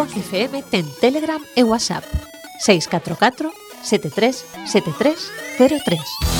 Network FM ten Telegram e WhatsApp 644 73 73 03.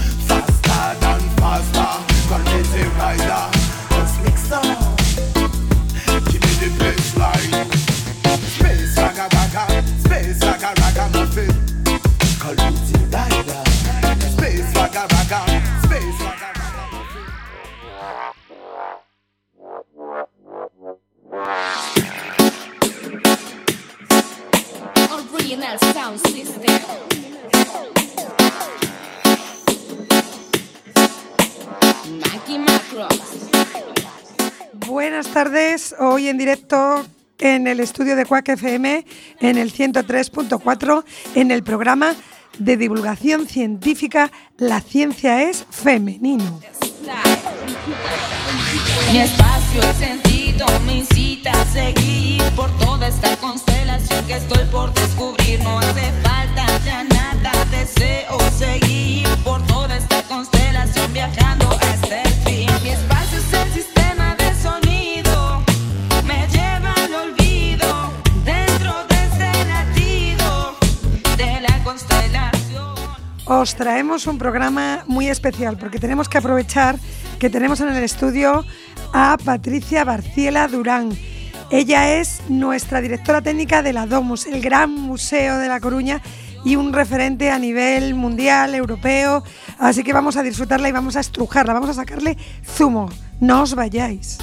Tardes, hoy en directo en el estudio de Quack FM en el 103.4 en el programa de divulgación científica La ciencia es femenino. Mi espacio, el sentido me incita a seguir por toda esta constelación que estoy por descubrir. No hace falta ya nada, deseo seguir por toda esta constelación viajando hasta el fin. Os traemos un programa muy especial porque tenemos que aprovechar que tenemos en el estudio a Patricia Barciela Durán. Ella es nuestra directora técnica de la Domus, el gran museo de La Coruña y un referente a nivel mundial, europeo. Así que vamos a disfrutarla y vamos a estrujarla, vamos a sacarle zumo. No os vayáis.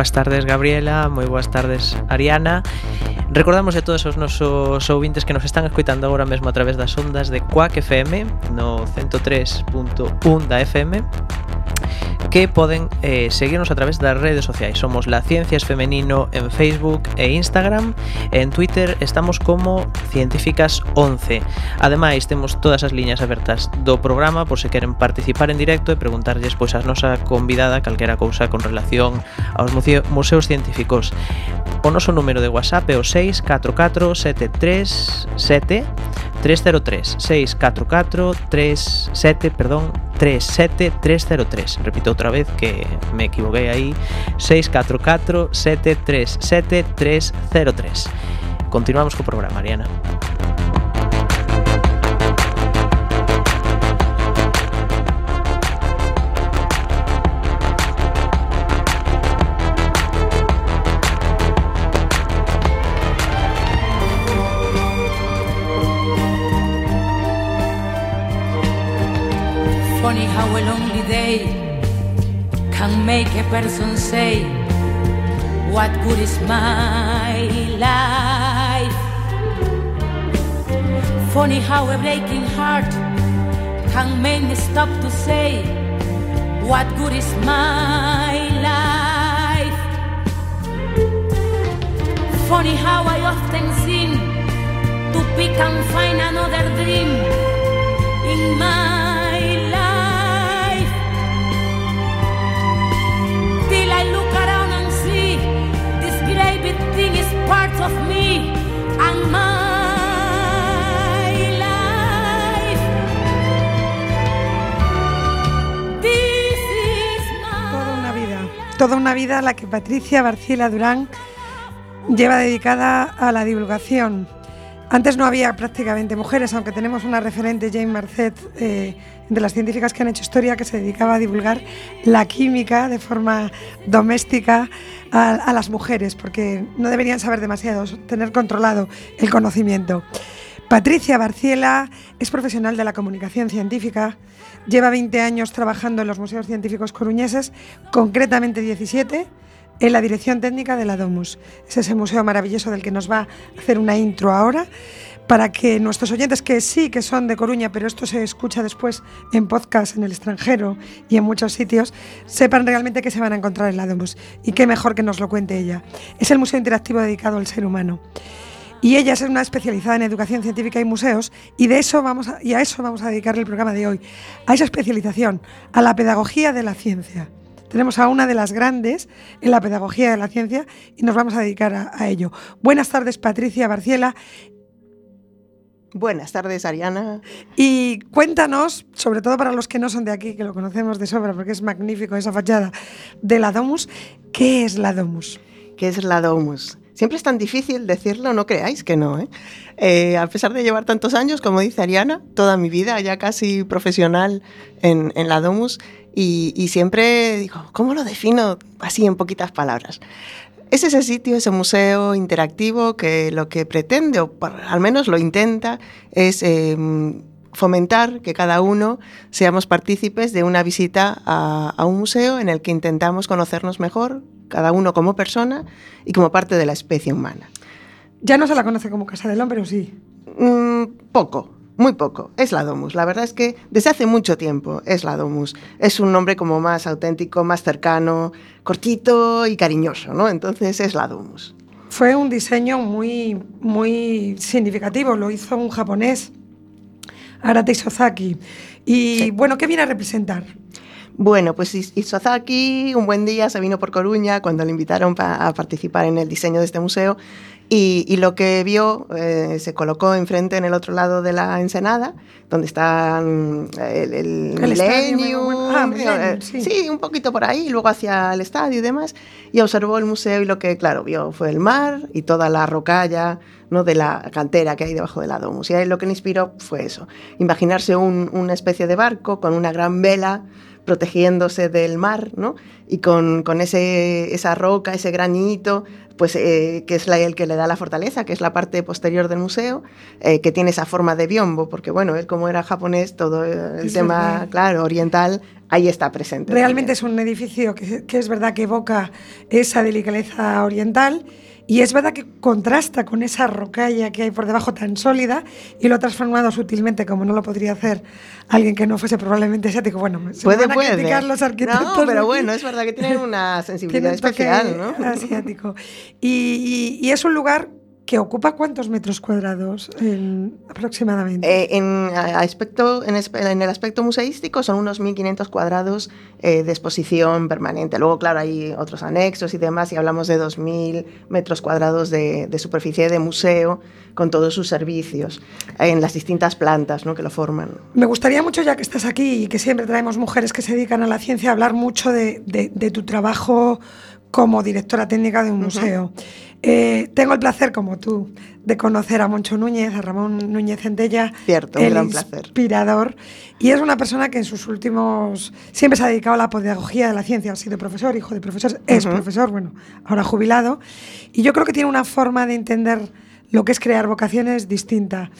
boas tardes Gabriela, moi boas tardes Ariana. Recordamos a todos os nosos ouvintes que nos están escoitando agora mesmo a través das ondas de Quack FM no 103.1 da FM que poden eh, seguirnos a través das redes sociais. Somos La Ciencias Femenino en Facebook e Instagram En Twitter estamos como Científicas11. Ademais, temos todas as liñas abertas do programa por se queren participar en directo e preguntarlles pois a nosa convidada calquera cousa con relación aos museos científicos. O noso número de WhatsApp é o 644 737 303 644 37, perdón, 37303. Repito outra vez que me equivoquei aí. 644 737 303. Continuamos co programa, Ariana. Day can make a person say, What good is my life? Funny how a breaking heart can make me stop to say, What good is my life? Funny how I often seem to pick and find another dream in my everything is of me and my life. Toda una vida, toda una vida a la que Patricia Barcila Durán lleva dedicada a la divulgación. Antes no había prácticamente mujeres, aunque tenemos una referente, Jane Marcet. Eh, de las científicas que han hecho historia, que se dedicaba a divulgar la química de forma doméstica a, las mujeres, porque no deberían saber demasiado, tener controlado el conocimiento. Patricia Barciela es profesional de la comunicación científica, lleva 20 años trabajando en los museos científicos coruñeses, concretamente 17, en la dirección técnica de la Domus. Es ese museo maravilloso del que nos va a hacer una intro ahora para que nuestros oyentes, que sí que son de Coruña, pero esto se escucha después en podcast en el extranjero y en muchos sitios, sepan realmente qué se van a encontrar en la Domus. Y qué mejor que nos lo cuente ella. Es el museo interactivo dedicado al ser humano. Y ella es una especializada en educación científica y museos y de eso vamos a, y a eso vamos a dedicarle el programa de hoy, a esa especialización, a la pedagogía de la ciencia. Tenemos a una de las grandes en la pedagogía de la ciencia y nos vamos a dedicar a, a ello. Buenas tardes, Patricia Barciela. Buenas tardes, Ariana. Y cuéntanos, sobre todo para los que no son de aquí, que lo conocemos de sobra porque es magnífico esa fachada de la Domus, ¿qué es la Domus? ¿Qué es la Domus? Siempre es tan difícil decirlo, no creáis que no. ¿eh? Eh, a pesar de llevar tantos años, como dice Ariana, toda mi vida ya casi profesional en, en la Domus, y, y, siempre digo, ¿cómo lo defino así en poquitas palabras? Es ese sitio, ese museo interactivo que lo que pretende, o al menos lo intenta, es eh, fomentar que cada uno seamos partícipes de una visita a, a un museo en el que intentamos conocernos mejor, cada uno como persona y como parte de la especie humana. ¿Ya no se la conoce como Casa del Hombre o sí? Mm, poco, muy poco. Es la Domus. La verdad es que desde hace mucho tiempo es la Domus. Es un nombre como más auténtico, más cercano, cortito y cariñoso, ¿no? Entonces es la Domus. Fue un diseño muy, muy significativo. Lo hizo un japonés, Arate Isozaki. Y sí. bueno, ¿qué viene a representar? Bueno, pues Isozaki un buen día se vino por Coruña cuando le invitaron a participar en el diseño de este museo y, y lo que vio eh, se colocó enfrente en el otro lado de la ensenada, donde está mm, el, el, el Millennium, bueno. ah, Millennium sí. sí. un poquito por ahí, luego hacia el estadio y demás, y observó el museo y lo que, claro, vio fue el mar y toda la rocalla ¿no? de la cantera que hay debajo de la domus. Y ahí lo que le inspiró fue eso, imaginarse un, una especie de barco con una gran vela protegiéndose del mar, ¿no? Y con, con ese, esa roca, ese granito, pues eh, que es la, el que le da la fortaleza, que es la parte posterior del museo, eh, que tiene esa forma de biombo, porque bueno, él como era japonés, todo el es tema, verdad. claro, oriental, ahí está presente. Realmente también. es un edificio que, que es verdad que evoca esa delicadeza oriental y es verdad que contrasta con esa rocalla que hay por debajo tan sólida y lo ha transformado sutilmente, como no lo podría hacer alguien que no fuese probablemente asiático. Bueno, se puede, van a puede. criticar los arquitectos. No, pero bueno, es verdad que tienen una sensibilidad especial, ¿no? Asiático. Y, y, y es un lugar que ocupa cuántos metros cuadrados en, aproximadamente? Eh, en, aspecto, en, en, el aspecto museístico son unos 1.500 cuadrados eh, de exposición permanente. Luego, claro, hay otros anexos y demás, y hablamos de 2.000 metros cuadrados de, de, superficie de museo con todos sus servicios en las distintas plantas ¿no? que lo forman. Me gustaría mucho, ya que estás aquí y que siempre traemos mujeres que se dedican a la ciencia, hablar mucho de, de, de tu trabajo como directora técnica de un museo. Uh -huh. Eh, tengo el placer, como tú, de conocer a Moncho Núñez, a Ramón Núñez Centella. Cierto, un el gran placer. inspirador. Y es una persona que en sus últimos. siempre se ha dedicado a la pedagogía de la ciencia. Ha sido profesor, hijo de profesor, es uh -huh. profesor, bueno, ahora jubilado. Y yo creo que tiene una forma de entender lo que es crear vocaciones distinta.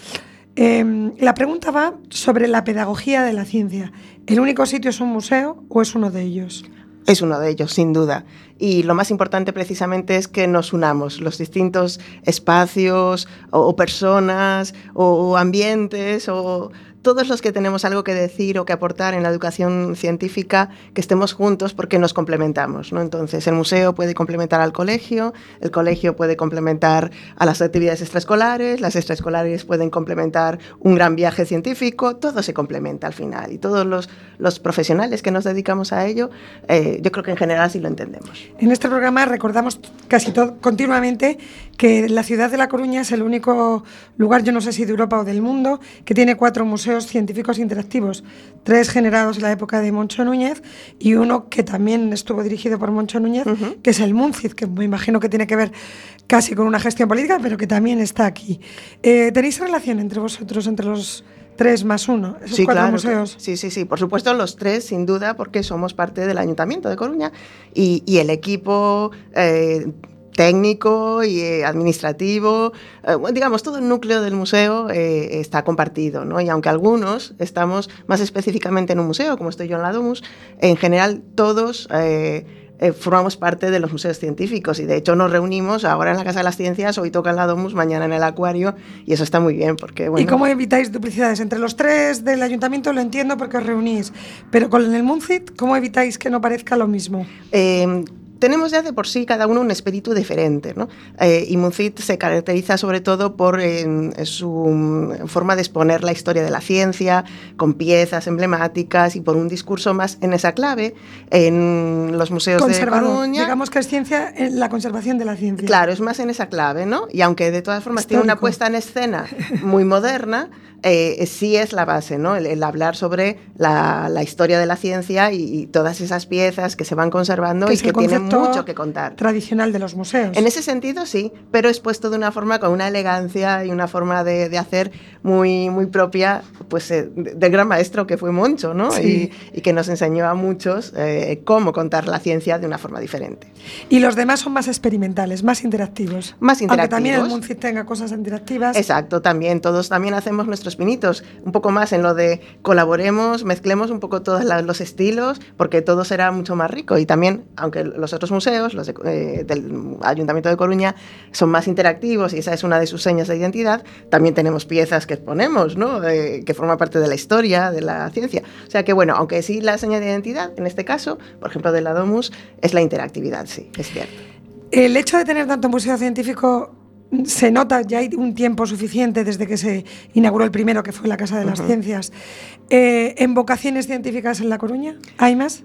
Eh, la pregunta va sobre la pedagogía de la ciencia. ¿El único sitio es un museo o es uno de ellos? Es uno de ellos, sin duda. Y lo más importante precisamente es que nos unamos, los distintos espacios o, personas o, o ambientes o todos los que tenemos algo que decir o que aportar en la educación científica, que estemos juntos porque nos complementamos. ¿no? Entonces, el museo puede complementar al colegio, el colegio puede complementar a las actividades extraescolares, las extraescolares pueden complementar un gran viaje científico, todo se complementa al final. Y todos los, los profesionales que nos dedicamos a ello, eh, yo creo que en general sí lo entendemos. En este programa recordamos casi todo, continuamente que la ciudad de La Coruña es el único lugar, yo no sé si de Europa o del mundo, que tiene cuatro museos museos científicos interactivos, tres generados en la época de Moncho Núñez y uno que también estuvo dirigido por Moncho Núñez, que es el MUNCID, que me imagino que tiene que ver casi con una gestión política, pero que también está aquí. Eh, ¿Tenéis relación entre vosotros, entre los tres más uno, esos Sí, cuatro claro. museos? Sí, sí, sí. Por supuesto, los tres, sin duda, porque somos parte del Ayuntamiento de Coruña y, y el equipo eh, técnico y eh, administrativo, eh, digamos, todo el núcleo del museo eh, está compartido, ¿no? Y aunque algunos estamos más específicamente en un museo, como estoy yo en la Domus, en general todos... eh, eh, formamos parte de los museos científicos y de hecho nos reunimos ahora en la Casa de las Ciencias, hoy toca en la Domus, mañana en el Acuario y eso está muy bien porque bueno, ¿Y cómo evitáis duplicidades? Entre los tres del ayuntamiento lo entiendo porque os reunís, pero con el MUNCIT, ¿cómo evitáis que no parezca lo mismo? Eh, tenemos ya de por sí cada uno un espíritu diferente, ¿no? Eh, y Muncit se caracteriza sobre todo por eh, su mm, forma de exponer la historia de la ciencia, con piezas emblemáticas y por un discurso más en esa clave. En los museos de. Coruña, Digamos que es ciencia, eh, la conservación de la ciencia. Claro, es más en esa clave, ¿no? Y aunque de todas formas tiene una Histórico. puesta en escena muy moderna, eh, sí es la base, ¿no? El, el hablar sobre la, la historia de la ciencia y, y todas esas piezas que se van conservando Que y que tienen mucho que contar. tradicional de los museos. En ese sentido, sí, pero expuesto de una forma con una elegancia y una forma de, de hacer muy, muy propia pues, eh, de- del gran maestro que fue Moncho, ¿no? Sí. Y, y que nos enseñó a muchos eh, cómo contar la ciencia de una forma diferente. Y los demás son más experimentales, más interactivos. Más Aunque también el interactivos. MUNCIT tenga cosas interactivas. Exacto, también, todos también hacemos nuestros pinitos, un poco más en lo de colaboremos, mezclemos un poco todos los estilos, porque todo será mucho más rico. Y también, aunque los otros museos, los eh, del Ayuntamiento de Coruña, son más interactivos y esa es una de sus señas de identidad, también tenemos piezas que exponemos, ¿no? De- que forman parte de la historia, de la ciencia. O sea que, bueno, aunque sí la seña de identidad, en este caso, por ejemplo, de la Domus, es la interactividad, sí, es cierto. El hecho de tener tanto museo científico se nota, ya hay un tiempo suficiente desde que se inauguró el primero, que fue la Casa de las Ciencias. Eh, ¿En vocaciones científicas en La Coruña? ¿Hay más?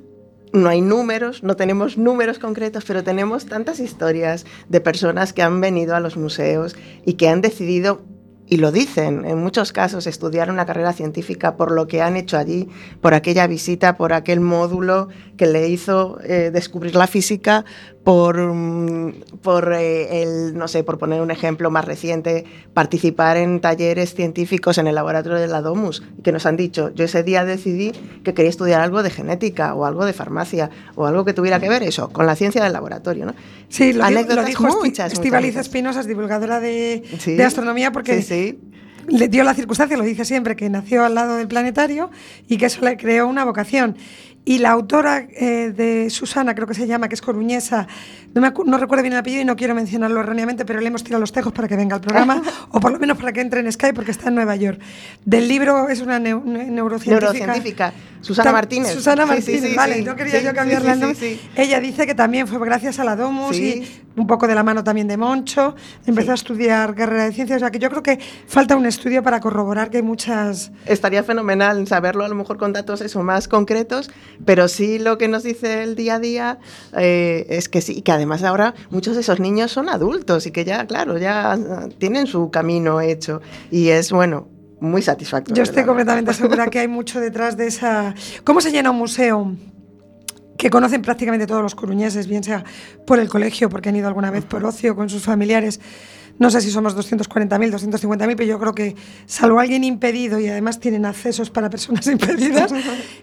no hay números, no tenemos números concretos, pero tenemos tantas historias de personas que han venido a los museos y que han decidido, y lo dicen en muchos casos, estudiar una carrera científica por lo que han hecho allí, por aquella visita, por aquel módulo que le hizo eh, descubrir la física, por, mm, por eh, el, no sé, por poner un ejemplo más reciente, participar en talleres científicos en el laboratorio de la Domus, que nos han dicho, yo ese día decidí que quería estudiar algo de genética o algo de farmacia o algo que tuviera que ver eso, con la ciencia del laboratorio, ¿no? Sí, lo, lo Anécdotas dijo muchas, Estíbaliz muchas. Espinosa, es divulgadora de, Sí. de astronomía, porque Sí, sí. le dio la circunstancia, lo dice siempre, que nació al lado del planetario y que eso le creó una vocación. Y la autora eh, de Susana, creo que se llama, que es coruñesa, no, me no recuerdo bien el apellido y no quiero mencionarlo erróneamente, pero le hemos tirado los tejos para que venga al programa, o por lo menos para que entre en Skype, porque está en Nueva York. Del libro es una neu- ne- neurocientífica. Neurocientífica. Susana Martínez. Susana Sí, sí, Martínez, sí, vale, sí. no quería yo el nombre. sí. Ella dice que también fue gracias a la Domus y un poco de la mano también de Moncho. Empezó a estudiar carrera de ciencias. O sea que yo creo que falta un estudio para corroborar que hay muchas. Estaría fenomenal saberlo a lo mejor con datos eso más concretos, pero sí lo que nos dice el día a día eh, es que sí, que además ahora muchos de esos niños son adultos y que ya, claro, ya tienen su camino hecho y es bueno, muy satisfactorio. Yo estoy completamente segura que hay mucho detrás de esa. ¿Cómo se llena un museo? que conocen prácticamente todos los coruñeses, bien sea por el colegio, porque han ido alguna vez por ocio con sus familiares. No sé si somos 240.000, 250.000, pero yo creo que, salvo alguien impedido y además tienen accesos para personas impedidas,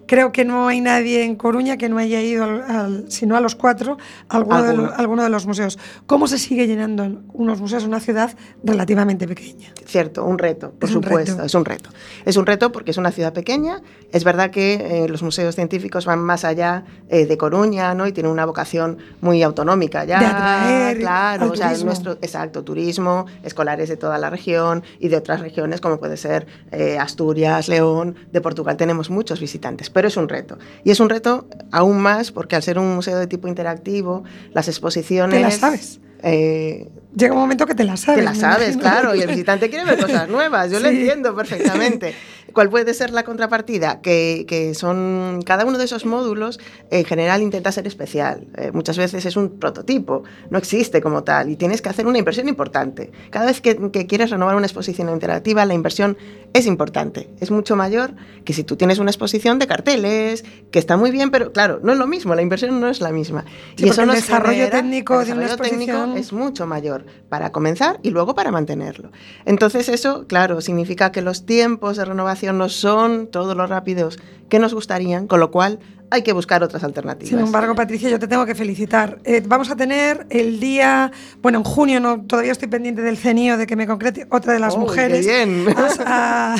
creo que no hay nadie en Coruña que no haya ido, al, al- sino a los cuatro, a alguno, de alguno los museos. ¿Cómo se sigue llenando unos museos en una ciudad relativamente pequeña? Cierto, un reto, por Es un supuesto, reto. es un reto. Es un reto porque es una ciudad pequeña. Es verdad que eh, los museos científicos van más allá eh, de Coruña, ¿no? Y tienen una vocación muy autonómica ya. De atraer claro, o sea, nuestro exacto turismo, escolares de toda la región y de otras regiones como puede ser eh, Asturias, León, de Portugal tenemos muchos visitantes, pero es un reto. Y es un reto aún más porque al ser un museo de tipo interactivo, las exposiciones Te la sabes. Eh, Llega un momento que te la sabes. que la sabes, claro, y el visitante quiere ver cosas nuevas, yo lo Sí. entiendo perfectamente. ¿Cuál puede ser la contrapartida? Que, que son, cada uno de esos módulos en general intenta ser especial. Eh, muchas veces es un prototipo, no existe como tal, y tienes que hacer una inversión importante. Cada vez que, que quieres renovar una exposición interactiva, la inversión es importante, es mucho mayor que si tú tienes una exposición de carteles, que está muy bien, pero claro, no es lo mismo, la inversión no es la misma. Sí, porque el nos desarrollo técnico el de una desarrollo es mucho mayor para comenzar y luego para mantenerlo. Entonces eso, claro, significa que los tiempos de renovación no son todos los rápidos que nos gustarían, con lo cual hay que buscar otras alternativas. Sin embargo, Patricia, yo te tengo que felicitar. Eh, vamos a tener el día, bueno, en junio, no, todavía estoy pendiente del CENIO de que me concrete otra de las ¡Uy, qué mujeres. bien! A,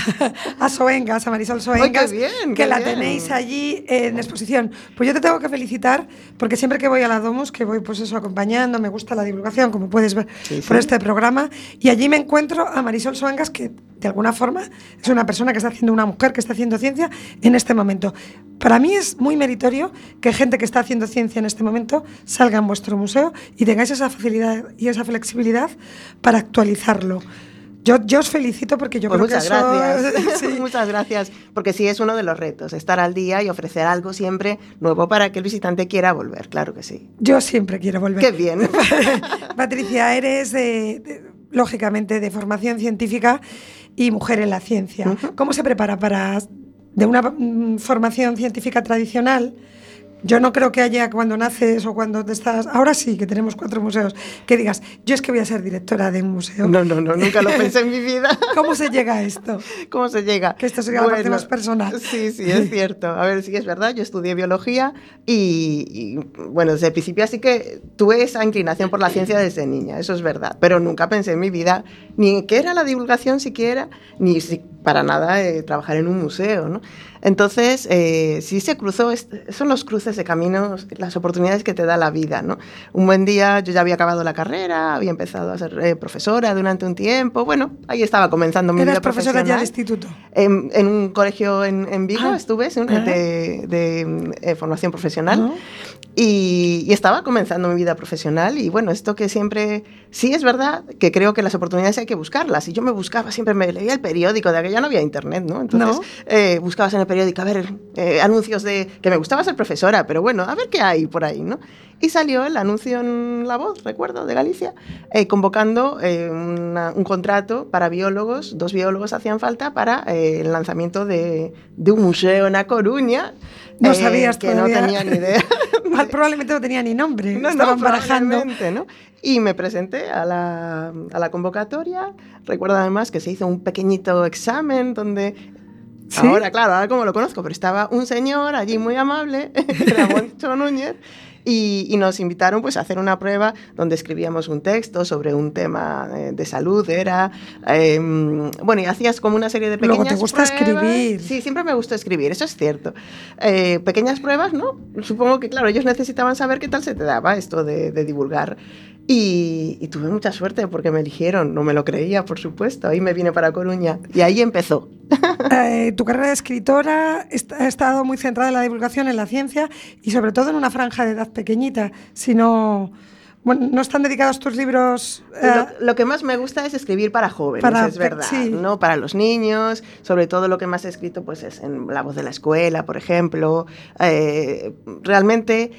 a, a Soengas, a Marisol Soengas, qué bien, que qué la bien! tenéis allí en exposición. Pues yo te tengo que felicitar porque siempre que voy a la Domus, que voy pues eso acompañando, me gusta la divulgación, como puedes ver Sí, por este programa, y allí me encuentro a Marisol Soengas, que de alguna forma es una persona que está haciendo, una mujer que está haciendo ciencia en este momento. Para mí es muy meritorio que gente que está haciendo ciencia en este momento salga en vuestro museo y tengáis esa facilidad y esa flexibilidad para actualizarlo. Yo, yo os felicito porque yo Pues creo muchas que eso... gracias. sí. muchas gracias, porque sí es uno de los retos, estar al día y ofrecer algo siempre nuevo para que el visitante quiera volver, claro que sí. Yo siempre quiero volver. Qué bien. Patricia, eres lógicamente de formación científica y mujer en la ciencia. ¿Cómo se prepara para de una formación científica tradicional? Yo no creo que haya cuando naces o cuando te estás. Ahora sí que tenemos cuatro museos. Que digas, yo es que voy a ser directora de un museo. No, no, no, nunca lo pensé en mi vida. ¿Cómo se llega a esto? ¿Cómo se llega? Que esto sería la parte más personal. Sí, sí, es cierto. A ver, sí es verdad, yo estudié biología y, y, bueno, desde el principio así que tuve esa inclinación por la ciencia desde niña, eso es verdad, pero nunca pensé en mi vida ni qué era la divulgación siquiera, ni si para nada eh, trabajar en un museo, ¿no? Entonces, eh, sí se cruzó, son los cruces de caminos, las oportunidades que te da la vida, ¿no? Un buen día yo ya había acabado la carrera, había empezado a ser eh, profesora durante un tiempo, bueno, ahí estaba comenzando mi Eras vida profesora ya de instituto. En, en un colegio en, en Vigo Ah. estuve, sí, Ah. de, de, eh, formación profesional. Y, y estaba comenzando mi vida profesional y bueno, esto que siempre, sí es verdad que creo que las oportunidades hay que buscarlas. Y yo me buscaba, siempre me leía el periódico, de aquella no había internet, ¿no? Entonces No. eh, buscabas en el periódico, a ver, eh, anuncios de que me gustaba ser profesora, pero bueno, a ver qué hay por ahí, ¿no? Y salió el anuncio en La Voz, recuerdo, de Galicia, eh, convocando eh, una- un contrato para biólogos, dos biólogos hacían falta para eh, el lanzamiento de, de un museo en A Coruña. No eh, sabías que todavía. no tenía ni idea. Probablemente no tenía ni nombre. No, no, Estaban barajando. probablemente, ¿no? Y me presenté a la, a la convocatoria. Recuerdo además que se hizo un pequeñito examen donde... ¿Sí? Ahora, claro, ahora como lo conozco, pero estaba un señor allí muy amable, Moncho Núñez, y, y nos invitaron pues, a hacer una prueba donde escribíamos un texto sobre un tema eh, de salud. Era, eh, bueno, y hacías como una serie de Luego pequeñas te gusta pruebas. escribir. Sí, siempre me gustó escribir, eso es cierto. Eh, pequeñas pruebas, ¿no? Supongo que, claro, ellos necesitaban saber qué tal se te daba esto de, de divulgar. Y, y tuve mucha suerte porque me eligieron, no me lo creía, por supuesto. Ahí me vine para Coruña y ahí empezó. Eh, tu carrera de escritora ha estado muy centrada en la divulgación, en la ciencia y sobre todo en una franja de edad pequeñita. Si no, bueno, no están dedicados tus libros. eh, Lo, lo que más me gusta es escribir para jóvenes, Para es verdad, sí. ¿no? Para los niños, sobre todo lo que más he escrito pues es en La voz de la escuela, por ejemplo. Eh, realmente,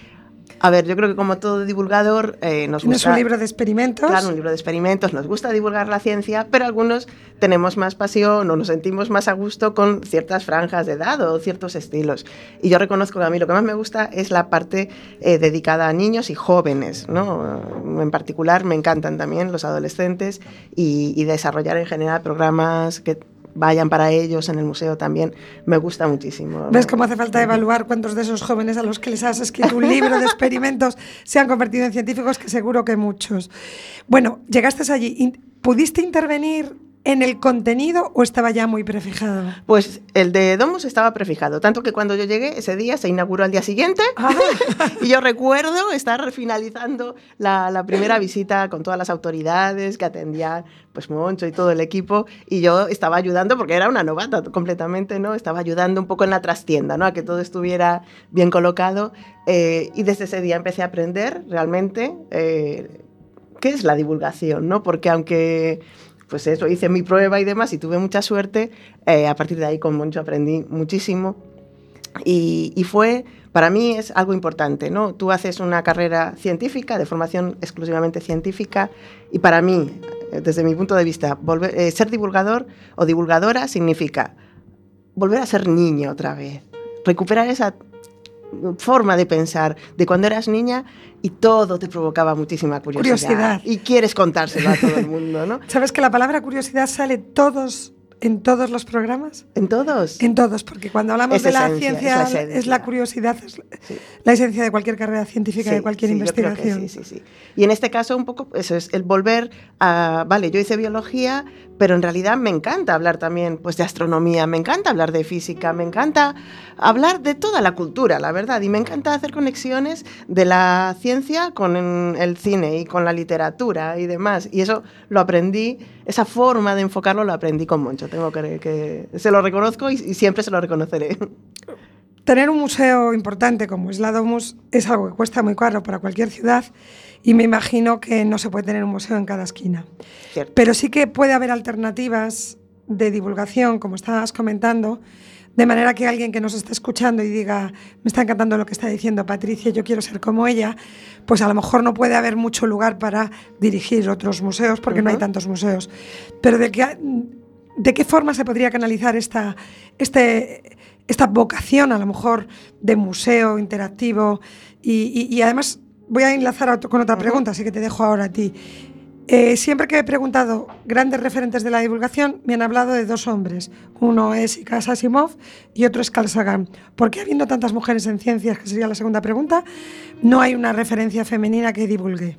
a ver, yo creo que como todo divulgador eh, nos gusta... un libro de experimentos. Claro, un libro de experimentos, nos gusta divulgar la ciencia, pero algunos tenemos más pasión o nos sentimos más a gusto con ciertas franjas de edad o ciertos estilos. Y yo reconozco que a mí lo que más me gusta es la parte eh, dedicada a niños y jóvenes, ¿no? En particular me encantan también los adolescentes y, y desarrollar en general programas que vayan para ellos en el museo también me gusta muchísimo. ¿Ves cómo hace falta evaluar cuántos de esos jóvenes a los que les has escrito un libro de experimentos se han convertido en científicos? Que seguro que muchos. Bueno, llegaste allí. ¿Pudiste intervenir en el contenido o estaba ya muy prefijado? Pues el de Domus estaba prefijado, tanto que cuando yo llegué ese día se inauguró al día siguiente Ah. y yo recuerdo estar finalizando la, la primera visita con todas las autoridades que atendían, pues Moncho y todo el equipo y yo estaba ayudando porque era una novata completamente, ¿no? Estaba ayudando un poco en la trastienda, ¿no? A que todo estuviera bien colocado eh, y desde ese día empecé a aprender realmente. eh, ¿qué es la divulgación? ¿no? Porque aunque pues eso, hice mi prueba y demás y tuve mucha suerte, eh, a partir de ahí con Moncho aprendí muchísimo y, fue, para mí es algo importante, ¿no? Tú haces una carrera científica, de formación exclusivamente científica, y para mí, eh, desde mi punto de vista, eh, ser divulgador o divulgadora significa volver a ser niño otra vez, recuperar esa forma de pensar de cuando eras niña y todo te provocaba muchísima curiosidad. Curiosidad. Y quieres contárselo a todo el mundo, ¿no? ¿Sabes que la palabra curiosidad sale todos en todos los programas? En todos. En todos, porque cuando hablamos Es de la ciencia es la es la, esencia. curiosidad, es la- Sí. la esencia de cualquier carrera científica, de Sí, cualquier creo que investigación. sí, sí, sí. Y en este caso, un poco, eso es el volver a. Vale, yo hice biología, pero en realidad me encanta hablar también pues, de astronomía, me encanta hablar de física, me encanta hablar de toda la cultura, la verdad. Y me encanta hacer conexiones de la ciencia con el cine y con la literatura y demás. Y eso lo aprendí, esa forma de enfocarlo lo aprendí con Moncho. Tengo que. que se lo reconozco y, y siempre se lo reconoceré. Tener un museo importante como es la Domus es algo que cuesta muy caro para cualquier ciudad y me imagino que no se puede tener un museo en cada esquina. Cierto. Pero sí que puede haber alternativas de divulgación, como estabas comentando, de manera que alguien que nos esté escuchando y diga, me está encantando lo que está diciendo Patricia, yo quiero ser como ella, pues a lo mejor no puede haber mucho lugar para dirigir otros museos porque no hay tantos museos. Pero de qué, de qué forma se podría canalizar esta, este, esta vocación a lo mejor de museo interactivo y, y- y además voy a enlazar a con otra pregunta, así que te dejo ahora a ti. Eh, siempre que he preguntado grandes referentes de la divulgación, me han hablado de dos hombres. Uno es Isaac Asimov y otro es Carl Sagan. ¿Por qué habiendo tantas mujeres en ciencias, que sería la segunda pregunta, no hay una referencia femenina que divulgue?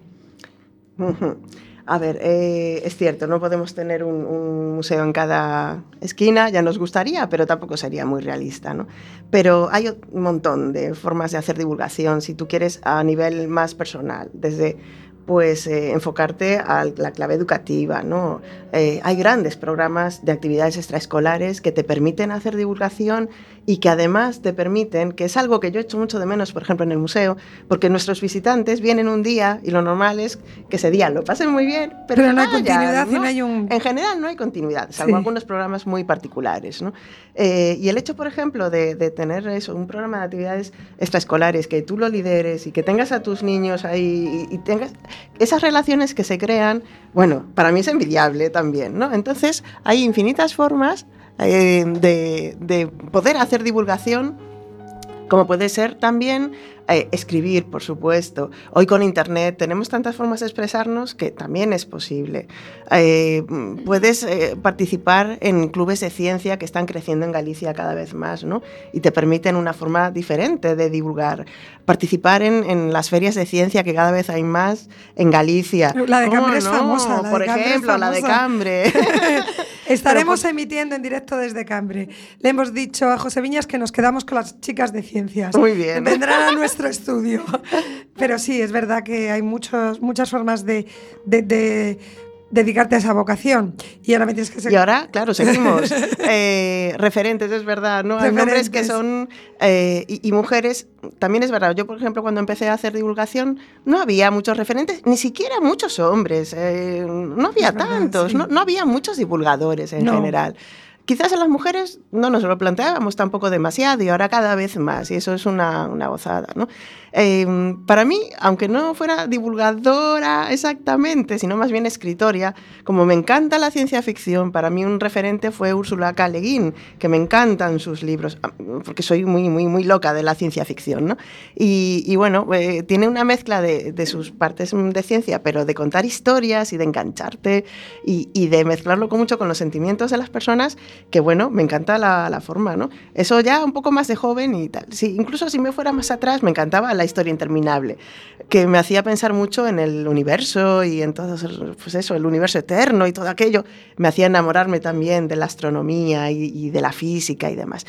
A ver, eh, es cierto, no podemos tener un, museo en cada esquina, ya nos gustaría, pero tampoco sería muy realista, ¿no? Pero hay un montón de formas de hacer divulgación, si tú quieres, a nivel más personal, desde pues eh, enfocarte a la clave educativa, ¿no? Eh, hay grandes programas de actividades extraescolares que te permiten hacer divulgación y que además te permiten, que es algo que yo echo mucho de menos, por ejemplo, en el museo, porque nuestros visitantes vienen un día y lo normal es que ese día lo pasen muy bien, pero, Pero no hay continuidad y no hay un- En general no hay continuidad, salvo Sí. algunos programas muy particulares, ¿no? Eh, y el hecho, por ejemplo, de, de tener eso, un programa de actividades extraescolares, que tú lo lideres y que tengas a tus niños ahí y, y tengas esas relaciones que se crean, bueno, para mí es envidiable también, ¿no? Entonces, hay infinitas formas eh, de, de poder hacer divulgación como puede ser también eh, escribir, por supuesto. Hoy con Internet tenemos tantas formas de expresarnos que también es posible. Eh, puedes eh, participar en clubes de ciencia que están creciendo en Galicia cada vez más, ¿no? Y te permiten una forma diferente de divulgar. Participar en, en las ferias de ciencia que cada vez hay más en Galicia. La de ¿Cómo Cambre es no? famosa, la por ejemplo, la de. Cambre. Estaremos Pero emitiendo en directo desde Cambre. Le hemos dicho a José Viñas que nos quedamos con las chicas de ciencias. Muy bien. Vendrán a nuestro estudio. Pero sí, es verdad que hay muchos, muchas formas de, de- de dedicarte a esa vocación. Y ahora me tienes que Y ahora, claro, seguimos. Eh, referentes, es verdad, ¿no? Hay nombres que Referentes. son. eh, y, y mujeres, también es verdad. Yo, por ejemplo, cuando empecé a hacer divulgación, no había muchos referentes, ni siquiera muchos hombres. eh, no había verdad, tantos, sí. no, no había muchos divulgadores en No. general. Quizás a las mujeres no nos lo planteábamos tampoco demasiado y ahora cada vez más, y eso es una, una gozada. ¿no? Eh, para mí, aunque no fuera divulgadora exactamente, sino más bien escritoria, como me encanta la ciencia ficción, para mí un referente fue Úrsula K. Le Guin, que me encantan sus libros, porque soy muy, muy, muy loca de la ciencia ficción. ¿no? Y, y bueno, eh, tiene una mezcla de, de sus partes mm, de ciencia, pero de contar historias y de engancharte y, y de mezclarlo con mucho con los sentimientos de las personas, que bueno, me encanta la, la forma, ¿no? Eso ya un poco más de joven y tal. Sí, incluso si me fuera más atrás, me encantaba la historia interminable, que me hacía pensar mucho en el universo y en todo pues eso, el universo eterno y todo aquello. Me hacía enamorarme también de la astronomía y, y de la física y demás.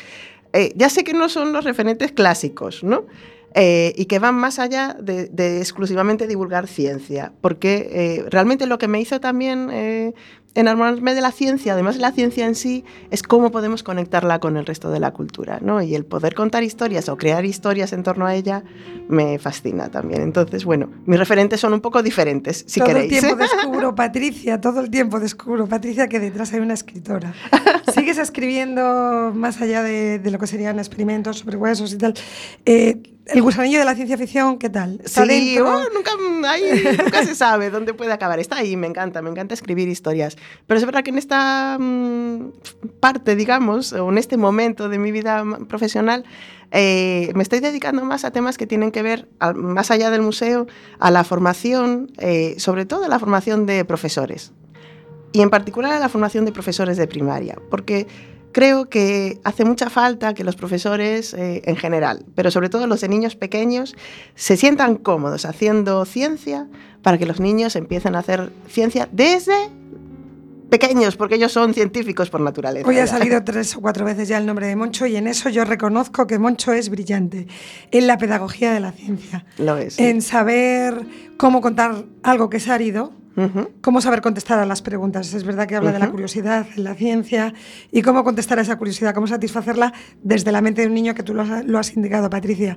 Eh, ya sé que no son los referentes clásicos, ¿no? Eh, y que van más allá de, de exclusivamente divulgar ciencia, porque eh, realmente lo que me hizo también eh, enamorarme de la ciencia, además de la ciencia en sí, es cómo podemos conectarla con el resto de la cultura, ¿no? Y el poder contar historias o crear historias en torno a ella me fascina también. Entonces, bueno, mis referentes son un poco diferentes, si todo queréis. el tiempo descubro, Patricia, todo el tiempo descubro, Patricia, que detrás hay una escritora. Sigues escribiendo más allá de, de lo que serían experimentos sobre huesos y tal. El gusanillo de la ciencia ficción, ¿qué tal? ¿Está Sí, dentro? oh, nunca, ahí nunca se sabe dónde puede acabar. Está ahí, me encanta, me encanta escribir historias. Pero es verdad que en esta mm, parte, digamos, o en este momento de mi vida profesional, eh, me estoy dedicando más a temas que tienen que ver, más allá del museo, a la formación, eh, sobre todo a la formación de profesores. Y en particular a la formación de profesores de primaria, porque creo que hace mucha falta que los profesores eh, en general, pero sobre todo los de niños pequeños, se sientan cómodos haciendo ciencia para que los niños empiecen a hacer ciencia desde pequeños, porque ellos son científicos por naturaleza. Hoy ha salido tres o cuatro veces ya el nombre de Moncho y en eso yo reconozco que Moncho es brillante en la pedagogía de la ciencia, Lo es. sí. en saber cómo contar algo que es árido, Cómo saber contestar a las preguntas. Es verdad que habla de la curiosidad la ciencia y cómo contestar a esa curiosidad, cómo satisfacerla desde la mente de un niño que tú lo has, lo has indicado, Patricia.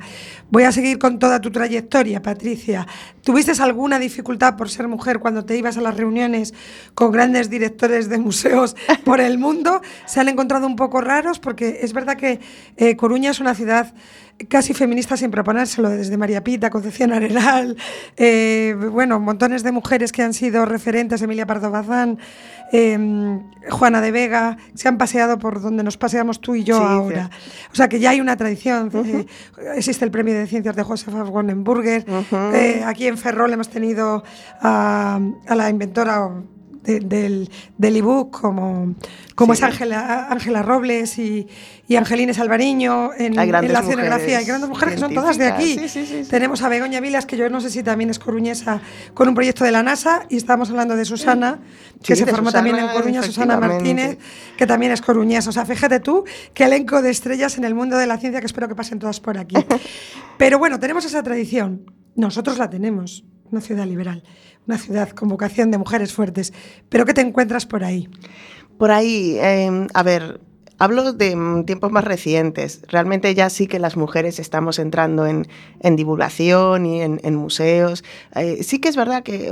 Voy a seguir con toda tu trayectoria, Patricia. ¿Tuviste alguna dificultad por ser mujer cuando te ibas a las reuniones con grandes directores de museos por el mundo? ¿Se han encontrado un poco raros? Porque es verdad que eh, Coruña es una ciudad casi feminista sin proponérselo, desde María Pita, Concepción Arenal, eh, bueno, montones de mujeres que han sido referentes, Emilia Pardo Bazán, eh, Juana de Vega, se han paseado por donde nos paseamos tú y yo Sí, ahora. O sea que ya hay una tradición. eh, existe el premio de ciencias de Josefa Wonenburger. Ujú. Eh, aquí en Ferrol hemos tenido a, a la inventora de- del, del ebook como, como Sí. es Ángela Ángela Robles y, y Angelines Alvariño en, la escenografía. Hay grandes mujeres que son todas de aquí. Sí, sí. Tenemos a Begoña Vilas, que yo no sé si también es coruñesa, con un proyecto de la NASA, y estamos hablando de Susana, que se formó también en Coruña, Susana. Martínez, que también es coruñesa. O sea, fíjate tú qué elenco de estrellas en el mundo de la ciencia que espero que pasen todas por aquí. Pero bueno, tenemos esa tradición. Nosotros la tenemos, una ciudad liberal, una ciudad con vocación de mujeres fuertes. Pero ¿qué te encuentras por ahí? Por ahí, eh, a ver, hablo de mm, tiempos más recientes. Realmente ya sí que las mujeres estamos entrando en, en divulgación y en, en museos. Eh, sí que es verdad que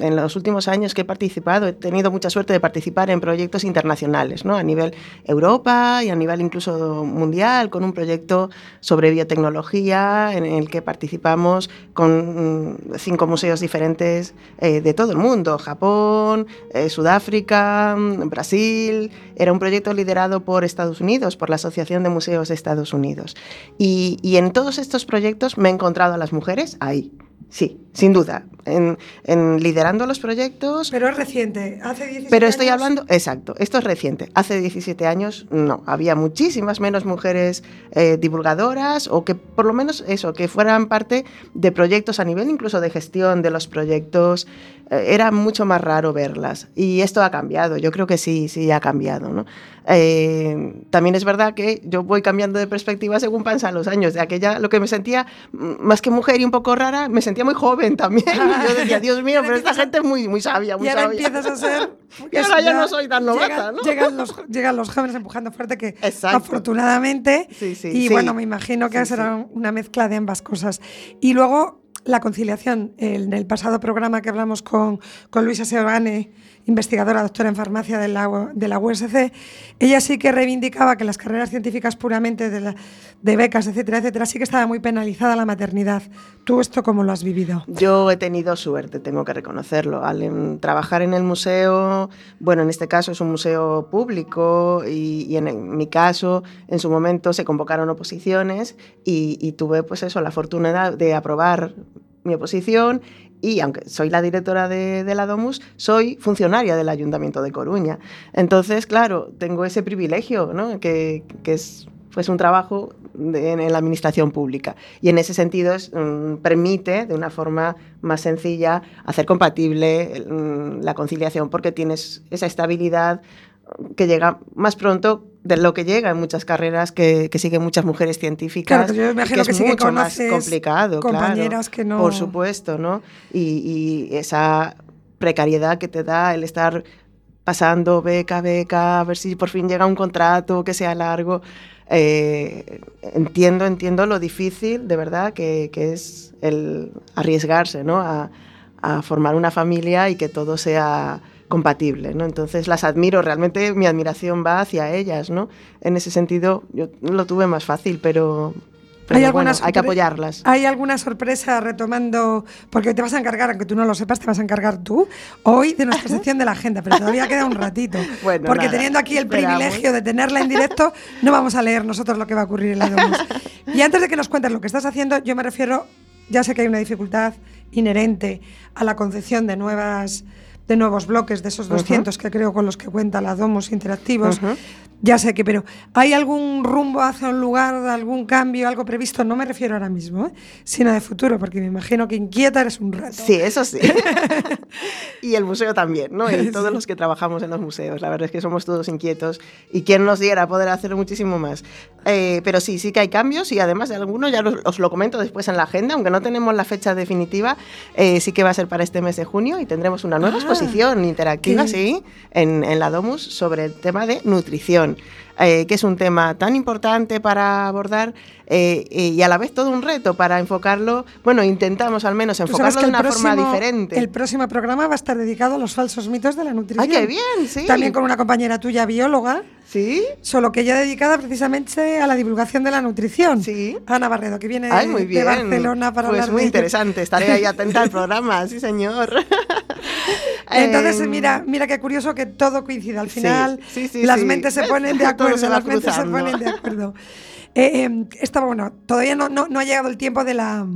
en los últimos años que he participado, he tenido mucha suerte de participar en proyectos internacionales, ¿no? a nivel Europa y a nivel incluso mundial, con un proyecto sobre biotecnología en el que participamos con mm, cinco museos diferentes eh, de todo el mundo, Japón, eh, Sudáfrica, mm, Brasil. Era un proyecto liderado por Estados Unidos, por la Asociación de Museos de Estados Unidos. Y, y en todos estos proyectos me he encontrado a las mujeres ahí. Sí, sin duda, en, en liderando los proyectos, Pero es reciente, hace 17 pero estoy años- hablando, exacto, esto es reciente. Hace 17 años no, había muchísimas menos mujeres eh, divulgadoras o que por lo menos eso, que fueran parte de proyectos a nivel incluso de gestión de los proyectos. eh, era mucho más raro verlas. Y esto ha cambiado, yo creo que sí, sí ha cambiado. ¿no? Eh, también es verdad que yo voy cambiando de perspectiva según pasan los años. De aquella, lo que me sentía más que mujer y un poco rara, me sentía muy joven también. Yo decía, Dios mío, pero esta gente es muy, muy sabia, muy y ahora sabia. empiezas a ser. Y ahora ya no soy tan novata, llegan, ¿no? Llegan los, llegan los jóvenes empujando fuerte, que Exacto. afortunadamente. Sí, sí, y sí. bueno, me imagino que será una mezcla de ambas cosas. Y luego la conciliación. En el pasado programa que hablamos con, con Luisa Seorane, investigadora, doctora en farmacia de la, de la USC, ella sí que reivindicaba que las carreras científicas puramente de, becas, etcétera, etcétera, sí que estaba muy penalizada la maternidad. ¿Tú esto cómo lo has vivido? Yo he tenido suerte, tengo que reconocerlo. Al trabajar en el museo, bueno, en este caso es un museo público y, en, mi caso, en su momento se convocaron oposiciones y, y tuve, pues eso, la fortuna de aprobar mi oposición y aunque soy la directora de, la Domus, soy funcionaria del Ayuntamiento de Coruña. Entonces, claro, tengo ese privilegio, ¿no? que, que es pues, un trabajo de- en la administración pública. Y en ese sentido es, mm, permite, de una forma más sencilla, hacer compatible mm, la conciliación porque tienes esa estabilidad que llega más pronto de lo que llega en muchas carreras que, que siguen muchas mujeres científicas. Claro, yo imagino que es sí que mucho más complicado, claro. compañeras que no- Por supuesto, ¿no? Y, y esa precariedad que te da el estar pasando beca, beca, a ver si por fin llega un contrato que sea largo. Eh, entiendo, entiendo lo difícil, de verdad, que, que es el arriesgarse, ¿no? A, a formar una familia y que todo sea compatible, ¿no? Entonces las admiro, realmente mi admiración va hacia ellas, ¿no? En ese sentido yo lo tuve más fácil, pero, pero ¿Hay bueno, alguna hay que apoyarlas. ¿Hay alguna sorpresa retomando, porque te vas a encargar, aunque tú no lo sepas, te vas a encargar tú, hoy de nuestra sección de la agenda, pero todavía queda un ratito. Bueno, porque nada, teniendo aquí el esperamos. privilegio de tenerla en directo, no vamos a leer nosotros lo que va a ocurrir en la Domus. Y antes de que nos cuentes lo que estás haciendo, yo me refiero, ya sé que hay una dificultad inherente a la concepción de nuevas de nuevos bloques, de esos 200 que creo con los que cuenta la Domus interactivos. Ujú. Ya sé que, pero ¿hay algún rumbo hacia un lugar, algún cambio, algo previsto? No me refiero ahora mismo, ¿eh? sino de futuro, porque me imagino que inquieta eres un rato. Sí, eso sí. y el museo también, ¿no? Y todos los que trabajamos en los museos. La verdad es que somos todos inquietos y quien nos diera poder hacer muchísimo más. Eh, pero sí, sí que hay cambios y además de algunos ya los- os lo comento después en la agenda, aunque no tenemos la fecha definitiva, eh, sí que va a ser para este mes de junio y tendremos una nueva Ah, exposición interactiva, qué- sí, en, en la Domus sobre el tema de nutrición. Eh, que es un tema tan importante para abordar eh, y a la vez todo un reto para enfocarlo, bueno, intentamos al menos enfocarlo de una forma próximo- diferente. El próximo programa va a estar dedicado a los falsos mitos de la nutrición. ¡Ay, qué bien! Sí. También con una compañera tuya, bióloga, ¿Sí? solo que ella dedicada precisamente a la divulgación de la nutrición. Sí. Ana Barredo, que viene ¡Ay, muy de bien! Barcelona para pues hablar muy de interesante, estaré ahí atenta al programa, sí señor. Entonces, Em, mira, mira qué curioso que todo coincide. Al final, sí, sí, las sí. mentes se ponen de Todo acuerdo. se va ponen de acuerdo. Eh, eh, estaba bueno, todavía no, no, no ha llegado el tiempo de la,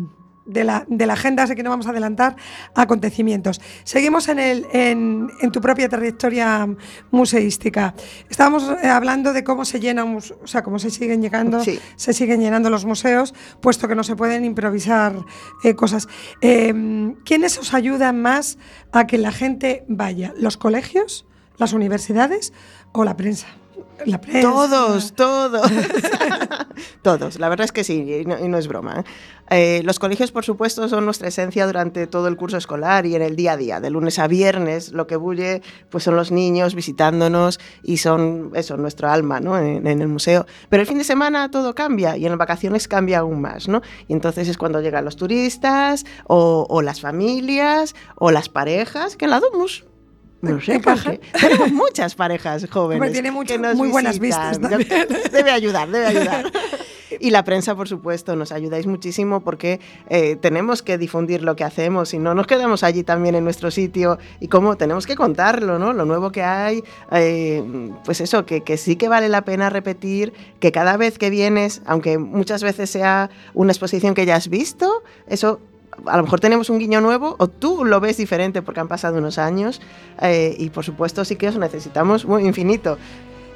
de la, de la agenda, así que no vamos a adelantar acontecimientos. Seguimos en, el, en, en tu propia trayectoria museística. Estábamos eh, hablando de cómo se llenan, o sea, cómo se siguen llegando, Sí. se siguen llenando los museos, puesto que no se pueden improvisar eh, cosas. Eh, ¿Quiénes os ayudan más a que la gente vaya? ¿Los colegios, las universidades o la prensa? Todos, todos. todos, la verdad es que sí, y no, es broma. ¿eh? Eh, los colegios, por supuesto, son nuestra esencia durante todo el curso escolar y en el día a día. De lunes a viernes, lo que bulle pues son los niños visitándonos y son eso, nuestro alma ¿no? en, el museo. Pero el fin de semana todo cambia y en las vacaciones cambia aún más. ¿no? Y entonces es cuando llegan los turistas o, o las familias o las parejas, que en la Domus no sé, tenemos muchas parejas jóvenes. Hombre, tiene mucho- que nos muy buenas visitan. vistas también. Debe ayudar, debe ayudar. Y la prensa, por supuesto, nos ayudáis muchísimo porque eh, tenemos que difundir lo que hacemos y no nos quedamos allí también en nuestro sitio y cómo tenemos que contarlo, ¿no? Lo nuevo que hay, eh, pues eso, que, que sí que vale la pena repetir, que cada vez que vienes, aunque muchas veces sea una exposición que ya has visto, eso a lo mejor tenemos un guiño nuevo o tú lo ves diferente porque han pasado unos años eh, y por supuesto sí que os necesitamos muy infinito.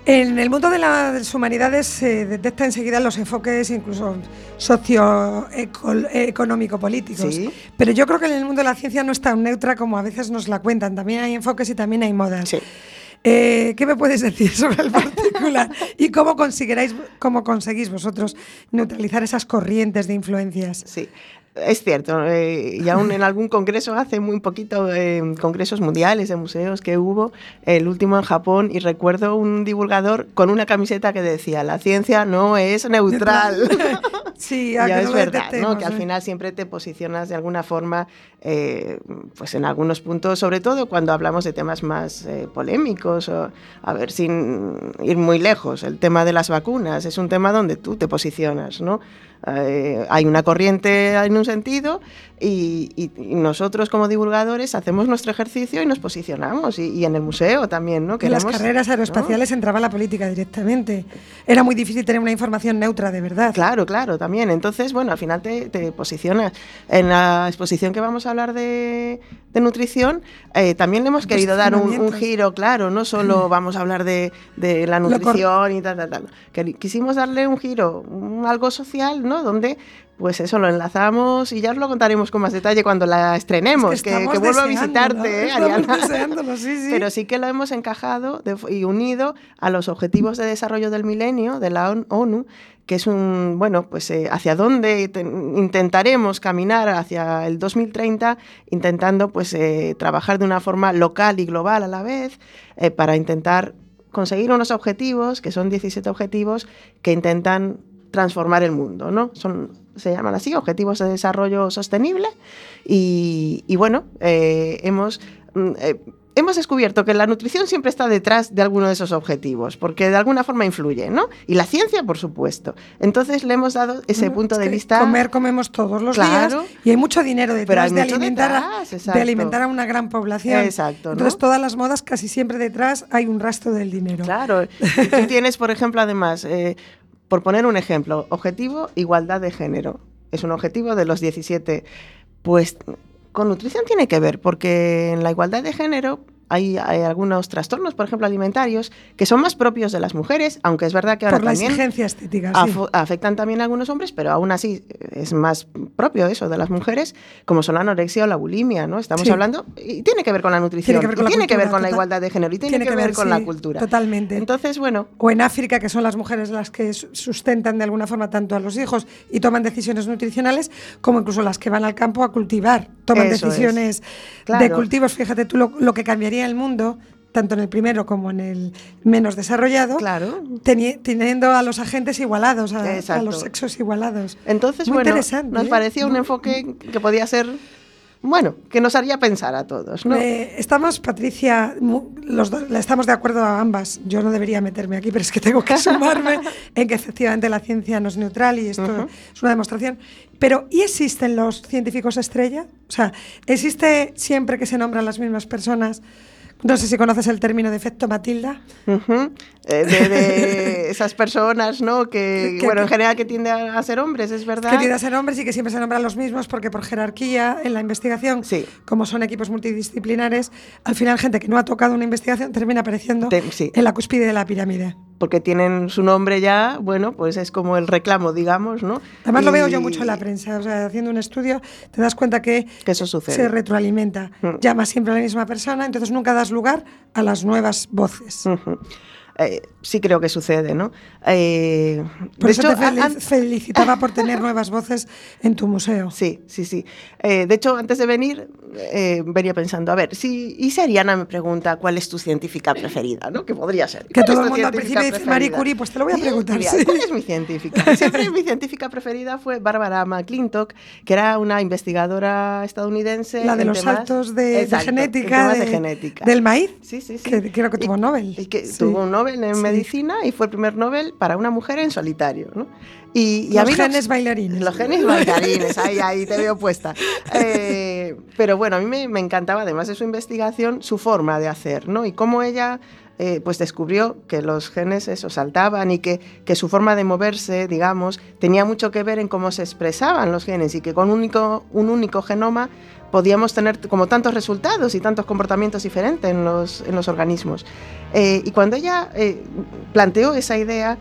En el mundo de las humanidades se detecta enseguida los enfoques incluso socioeconómico-políticos. Sí. Pero yo creo que en el mundo de la ciencia no es tan neutra como a veces nos la cuentan. También hay enfoques y también hay modas. Sí. Eh, ¿Qué me puedes decir sobre el particular? ¿Y cómo, cómo conseguís vosotros neutralizar esas corrientes de influencias? Sí, es cierto. eh, y aún en algún congreso, hace muy poquito, eh, congresos mundiales de museos que hubo, el último en Japón, y recuerdo un divulgador con una camiseta que decía, la ciencia no es neutral. Sí, a ya es no verdad, ¿no? Que al ¿eh? final siempre te posicionas de alguna forma, eh, pues en algunos puntos, sobre todo cuando hablamos de temas más eh, polémicos, o, a ver, sin ir muy lejos, el tema de las vacunas es un tema donde tú te posicionas, ¿no? Eh, hay una corriente en un sentido y, y- y nosotros como divulgadores hacemos nuestro ejercicio y nos posicionamos y, y en el museo también, ¿no? En las Queremos- carreras ¿no? aeroespaciales entraba la política directamente. Era muy difícil tener una información neutra de verdad. Claro, claro, también. Entonces, bueno, al final te, te posicionas. En la exposición que vamos a hablar de, de nutrición, eh, también le hemos querido dar un, un giro, claro, no solo vamos a hablar de, de la nutrición y tal, tal, tal. Quisimos darle un giro, un- algo social, ¿no? Donde pues eso lo enlazamos y ya os lo contaremos con más detalle cuando la estrenemos, Es que, que vuelvo a visitarte, ¿eh, Ariana. sí, sí. Pero sí que lo hemos encajado de- y unido a los Objetivos de Desarrollo del Milenio de la ON- ONU, que es un, bueno, pues eh, hacia dónde te- intentaremos caminar hacia el 2030, intentando pues eh, trabajar de una forma local y global a la vez, eh, para intentar conseguir unos objetivos, que son 17 objetivos, que intentan transformar el mundo, ¿no? Son, se llaman así, Objetivos de Desarrollo Sostenible, y, y bueno, eh, hemos... mm, eh, Hemos descubierto que la nutrición siempre está detrás de alguno de esos objetivos, porque de alguna forma influye, ¿no? Y la ciencia, por supuesto. Entonces le hemos dado ese Bueno, punto es de vista. Comer comemos todos los Claro. días y hay mucho dinero detrás de, alimentar a, de alimentar a una gran población. Exacto, ¿no? Entonces todas las modas casi siempre detrás hay un rastro del dinero. Claro. Tú tienes, por ejemplo, además, eh, por poner un ejemplo, objetivo igualdad de género. Es un objetivo de los 17. Pues con nutrición tiene que ver, porque en la igualdad de género hay, hay algunos trastornos, por ejemplo, alimentarios, que son más propios de las mujeres, aunque es verdad que ahora Por la también exigencia estética, sí. afectan también a algunos hombres, pero aún así eh, es más propio eso de las mujeres, como son la anorexia o la bulimia, ¿no? Estamos Sí. hablando, y tiene que ver con la nutrición, Tiene que ver con la tiene que ver cultura, con la igualdad de género, y tiene, que, ver, con sí, la cultura. Totalmente. Entonces, bueno, o en África, que son las mujeres las que su- sustentan de alguna forma tanto a los hijos y toman decisiones nutricionales, como incluso las que van al campo a cultivar, toman Eso es. decisiones de Claro. cultivos. Fíjate tú lo, lo que cambiaría el mundo, tanto en el primero como en el menos desarrollado, claro. teni- teniendo a los agentes igualados, a, los sexos igualados. Entonces, Muy bueno, nos ¿eh? parecía un enfoque que podía ser, bueno, que nos haría pensar a todos, ¿no? Eh, estamos, Patricia, los dos, estamos de acuerdo a ambas. Yo no debería meterme aquí, pero es que tengo que sumarme en que efectivamente la ciencia no es neutral y esto es una demostración. Pero, ¿y existen los científicos estrella? O sea, ¿existe siempre que se nombran las mismas personas? No sé si conoces el término de efecto Matilda. Eh, de, de esas personas, ¿no? Que, Que- que- bueno, en general que tienden a ser hombres, es verdad. Que tienden a ser hombres y que siempre se nombran los mismos porque por jerarquía en la investigación, Sí. como son equipos multidisciplinares, al final gente que no ha tocado una investigación termina apareciendo Te- sí. en la cúspide de la pirámide. porque tienen su nombre ya, bueno, pues es como el reclamo, digamos, ¿no? Además lo veo Y- yo mucho en la prensa, o sea, haciendo un estudio te das cuenta que, Que eso sucede. se retroalimenta. Mm. Llamas siempre a la misma persona, entonces nunca das lugar a las nuevas voces. Eh, Hey. Sí creo que sucede, ¿no? Eh, Por de eso hecho, te fel- an- felicitaba por tener nuevas voces en tu museo. Sí, sí, sí. Eh, de hecho, antes de venir, eh, venía pensando, a ver, si, y si Ariana me pregunta cuál es tu científica preferida, ¿no? Que podría ser. Que ¿Cuál todo el mundo al principio dice Marie? Curie, pues te lo voy a preguntar, sí. ¿Cuál es mi científica? Siempre mi científica preferida fue Bárbara McClintock, que era una investigadora estadounidense. La de los temas- saltos de, Exacto, genética, de de- genética. del maíz, Sí, sí, sí. que creo que tuvo Y- Nobel. Y que Sí. tuvo un Nobel en Sí. Medicina y fue el primer Nobel para una mujer en solitario. ¿no? Y, y a Los mí genes bailarines. Los genes bailarines, ahí, ahí te veo puesta. Eh, pero bueno, a mí me, me encantaba, además de su investigación, su forma de hacer, ¿no? Y cómo ella eh, pues descubrió que los genes eso saltaban y que, que su forma de moverse, digamos, tenía mucho que ver en cómo se expresaban los genes y que con un único, un único genoma podíamos tener como tantos resultados y tantos comportamientos diferentes en los, en los organismos. Eh, y cuando ella eh, planteó esa idea,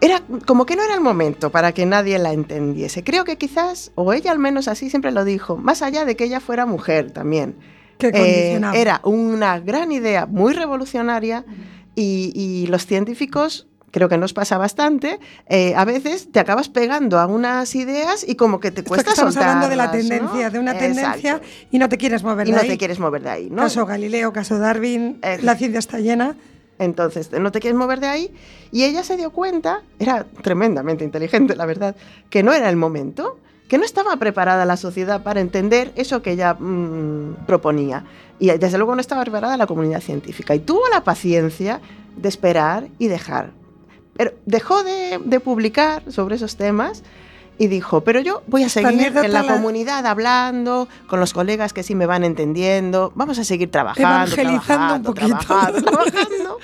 era como que no era el momento para que nadie la entendiese. Creo que quizás, o ella al menos así siempre lo dijo, más allá de que ella fuera mujer también. Que Eh, era una gran idea, muy revolucionaria, y, y los científicos, creo que nos pasa bastante, eh, a veces te acabas pegando a unas ideas y como que te Esto cuesta que estamos hablando de la soltarlas, ¿no? tendencia, de una tendencia Exacto. y no te quieres mover Y de no ahí. te quieres mover de ahí, ¿no? Caso Galileo, caso Darwin, Eh, la ciencia está llena. Entonces, no te quieres mover de ahí. Y ella se dio cuenta, era tremendamente inteligente, la verdad, que no era el momento, que no estaba preparada la sociedad para entender eso que ella mm, proponía. Y desde luego no estaba preparada la comunidad científica. Y tuvo la paciencia de esperar y dejar. Pero dejó de, de publicar sobre esos temas y dijo, pero yo voy a seguir en la comunidad hablando, con los colegas que sí me van entendiendo, vamos a seguir trabajando, Evangelizando un trabajando, poquito. trabajando, trabajando,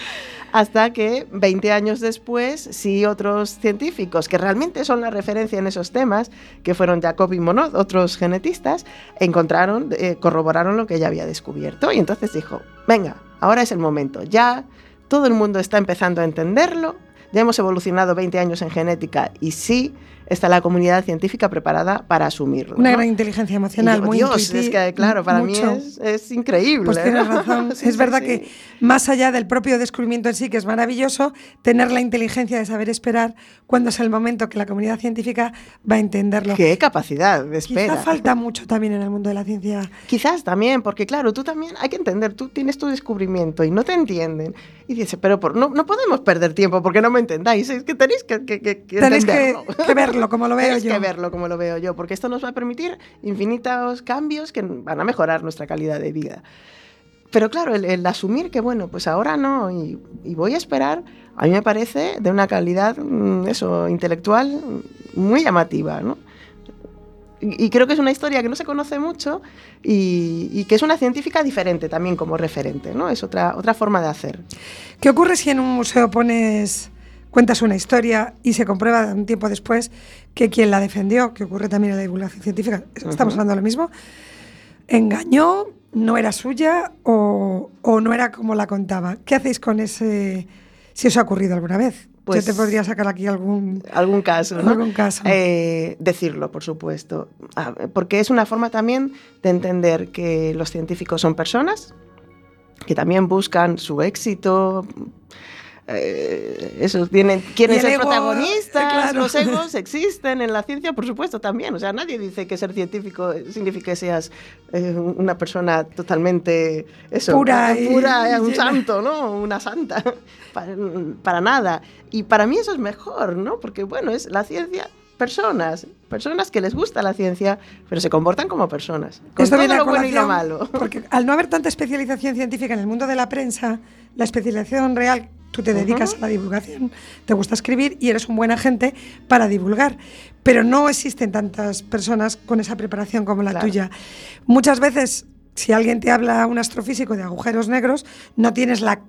hasta que 20 años después, sí otros científicos que realmente son la referencia en esos temas, que fueron Jacob y Monod, otros genetistas, encontraron, eh, corroboraron lo que ella había descubierto. Y entonces dijo, venga, ahora es el momento, ya todo el mundo está empezando a entenderlo, ya hemos evolucionado 20 años en genética y sí, está la comunidad científica preparada para asumirlo. Una ¿no? gran inteligencia emocional, muy Dios, intuitiva. es que claro, para mucho. mí es, es increíble. Pues tienes ¿no? razón. Sí, es verdad sí. que más allá del propio descubrimiento en sí, que es maravilloso, tener la inteligencia de saber esperar cuándo es el momento que la comunidad científica va a entenderlo. Qué capacidad de espera. Quizá falta mucho también en el mundo de la ciencia. Quizás también, porque claro, tú también hay que entender, tú tienes tu descubrimiento y no te entienden. Y dices, pero por, no, no podemos perder tiempo porque no me entendáis, es que tenéis que, que, que- que Tenéis que, entenderlo. Verlo como lo veo Tenéis yo. que verlo como lo veo yo, porque esto nos va a permitir infinitos cambios que van a mejorar nuestra calidad de vida. Pero claro, el, el asumir que, bueno, pues ahora no y, y voy a esperar, a mí me parece de una calidad, mm, eso, intelectual mm, muy llamativa, ¿no? Y, y creo que es una historia que no se conoce mucho y, y que es una científica diferente también como referente, ¿no? Es otra, otra forma de hacer. ¿Qué ocurre si en un museo pones, cuentas una historia y se comprueba un tiempo después que quien la defendió, que ocurre también en la divulgación científica, estamos Ujú. hablando de lo mismo, engañó, no era suya o, o no era como la contaba? ¿Qué hacéis con ese, si eso ha ocurrido alguna vez? Pues- Yo te podría sacar aquí algún... algún caso, ¿no? Algún caso. Eh, decirlo, por supuesto. Ah, Porque es una forma también de entender que los científicos son personas, que también buscan su éxito. Eh, esos tienen, quieren el ser ego, protagonistas, claro. los egos existen en la ciencia, por supuesto, también. O sea, nadie dice que ser científico significa que seas eh, una persona totalmente eso, Pura eh, pura, un santo, ¿no? Una santa. Para, para nada. Y para mí eso es mejor, ¿no? Porque, bueno, es la ciencia, personas, personas que les gusta la ciencia, pero se comportan como personas. Con Esto todo lo bueno y lo malo. Porque al no haber tanta especialización científica en el mundo de la prensa, la especialización real, tú te dedicas a la divulgación, te gusta escribir y eres un buen agente para divulgar. Pero no existen tantas personas con esa preparación como la Claro. tuya. Muchas veces, si alguien te habla, un astrofísico, de agujeros negros, no tienes la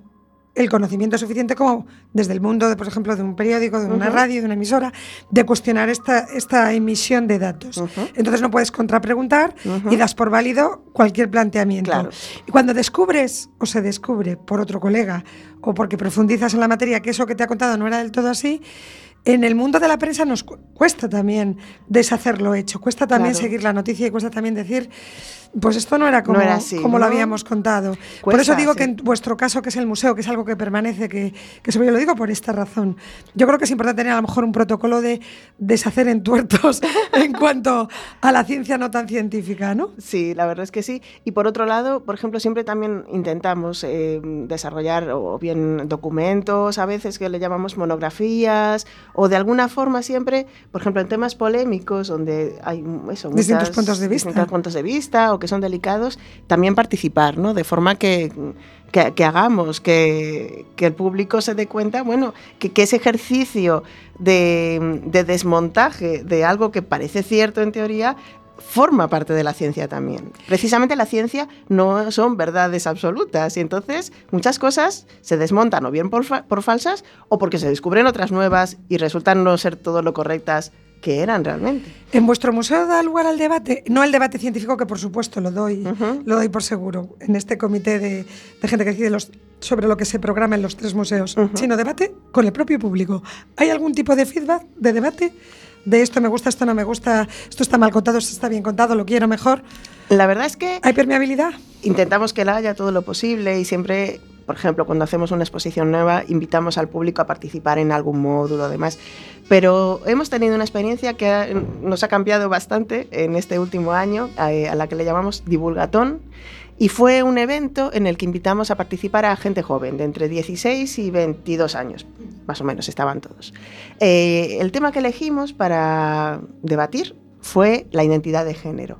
el conocimiento suficiente como desde el mundo, de, por ejemplo, de un periódico, de una radio, de una emisora, de cuestionar esta, esta emisión de datos. Entonces no puedes contrapreguntar y das por válido cualquier planteamiento. Claro. Y cuando descubres o se descubre por otro colega o porque profundizas en la materia que eso que te ha contado no era del todo así, en el mundo de la prensa nos cu- cuesta también deshacer lo hecho, cuesta también Claro. seguir la noticia y cuesta también decir, pues esto no era como, No era así, como lo habíamos contado. por eso digo sí. que en vuestro caso, que es el museo, que es algo que permanece, que, que sobre yo lo digo por esta razón. Yo creo que es importante tener a lo mejor un protocolo de deshacer entuertos en cuanto a la ciencia no tan científica, ¿no? Sí, la verdad es que sí. Y por otro lado, por ejemplo, siempre también intentamos eh, desarrollar o bien documentos, a veces que le llamamos monografías, o de alguna forma siempre, por ejemplo, en temas polémicos, donde hay eso, Distintos muchas- puntos de vista. distintos puntos de vista o que son delicados, también participar, ¿no? De forma que, que, que hagamos, que, que el público se dé cuenta, bueno, que, que ese ejercicio de, de desmontaje de algo que parece cierto en teoría forma parte de la ciencia también. Precisamente la ciencia no son verdades absolutas y entonces muchas cosas se desmontan o bien por, fa- por falsas o porque se descubren otras nuevas y resultan no ser todo lo correctas que eran realmente. En vuestro museo da lugar al debate, no el debate científico, que por supuesto lo doy, lo doy por seguro, en este comité de, de gente que decide los, sobre lo que se programa en los tres museos, Ujú. sino debate con el propio público. ¿Hay algún tipo de feedback, de debate? De esto me gusta, esto no me gusta, esto está mal contado, esto está bien contado, lo quiero mejor. La verdad es que ¿Hay permeabilidad? intentamos que la haya todo lo posible y siempre, por ejemplo, cuando hacemos una exposición nueva, invitamos al público a participar en algún módulo, demás. Pero hemos tenido una experiencia que ha- nos ha cambiado bastante en este último año, eh, a la que le llamamos Divulgatón. Y fue un evento en el que invitamos a participar a gente joven, de entre 16 y 22 años, más o menos estaban todos. Eh, el tema que elegimos para debatir fue la identidad de género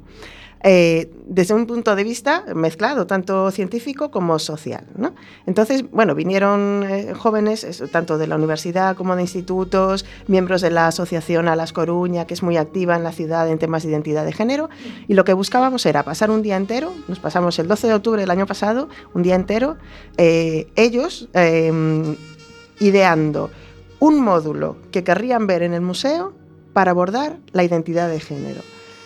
eh, desde un punto de vista mezclado, tanto científico como social. ¿no? Entonces, bueno, vinieron eh, jóvenes, eso, tanto de la universidad como de institutos, miembros de la asociación A Las Coruña, que es muy activa en la ciudad en temas de identidad de género, y lo que buscábamos era pasar un día entero, nos pasamos el 12 de octubre del año pasado, un día entero, eh, ellos eh, ideando un módulo que querrían ver en el museo para abordar la identidad de género.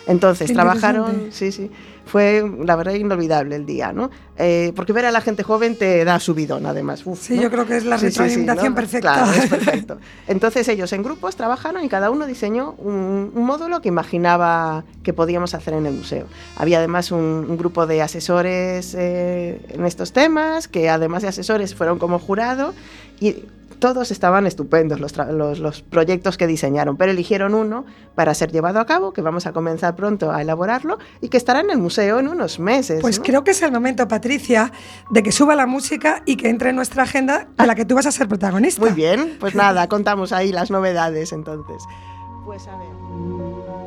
Entonces trabajaron, sí, sí, fue la verdad inolvidable el día, ¿no? Eh, porque ver a la gente joven te da subidón, además. Uf, Sí, ¿no? yo creo que es la retroalimentación perfecta. Claro, es perfecto. Entonces ellos en grupos trabajaron y cada uno diseñó un, un módulo que imaginaba que podíamos hacer en el museo. Había además un, un grupo de asesores eh, en estos temas, que además de asesores fueron como jurado y todos estaban estupendos los, los, los proyectos que diseñaron, pero eligieron uno para ser llevado a cabo, que vamos a comenzar pronto a elaborarlo y que estará en el museo en unos meses. Pues ¿no? creo que es el momento, Patricia, de que suba la música y que entre en nuestra agenda a la que tú vas a ser protagonista. Muy bien, pues nada, contamos ahí las novedades entonces. Pues a ver.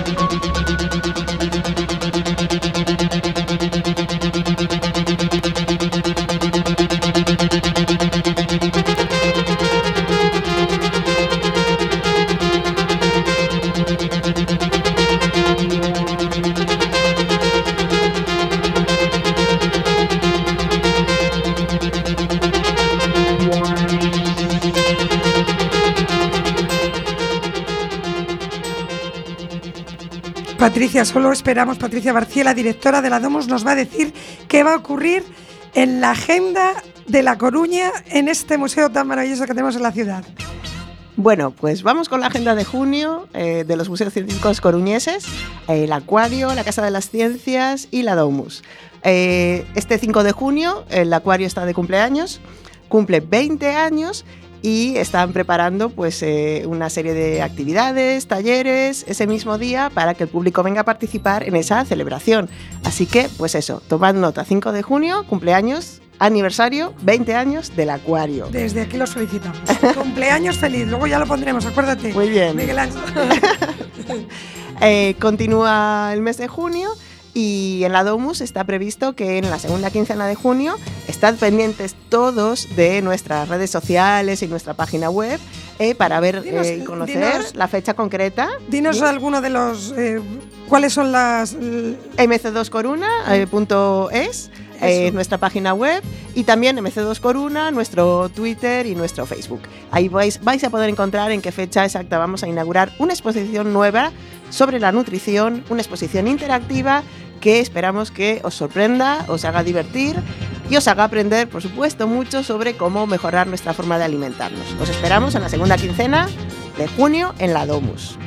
Solo esperamos, Patricia Barciela, directora de la Domus, nos va a decir qué va a ocurrir en la agenda de La Coruña en este museo tan maravilloso que tenemos en la ciudad. Bueno, pues vamos con la agenda de junio eh, de los museos científicos coruñeses, eh, el Acuario, la Casa de las Ciencias y la Domus. Eh, este 5 de junio el Acuario está de cumpleaños, cumple 20 años y están preparando pues eh, una serie de actividades, talleres ese mismo día para que el público venga a participar en esa celebración. Así que pues eso, tomad nota, 5 de junio, cumpleaños, aniversario, 20 años del Acuario. Desde aquí los felicitamos. Cumpleaños feliz, luego ya lo pondremos, acuérdate. Muy bien. Miguel Ángel. Eh, continúa el mes de junio y en la Domus está previsto que en la segunda quincena de junio estad pendientes todos de nuestras redes sociales y nuestra página web eh, para ver Dinos, eh, y conocer dinos- la fecha concreta. Dinos ¿sí? alguno de los. eh, ¿Cuáles son las. l- mc2coruna.es, eh, Eso. nuestra página web, y también MC2 Coruna, nuestro Twitter y nuestro Facebook. Ahí vais, vais a poder encontrar en qué fecha exacta vamos a inaugurar una exposición nueva sobre la nutrición, una exposición interactiva que esperamos que os sorprenda, os haga divertir y os haga aprender, por supuesto, mucho sobre cómo mejorar nuestra forma de alimentarnos. Os esperamos en la segunda quincena de junio en la Domus.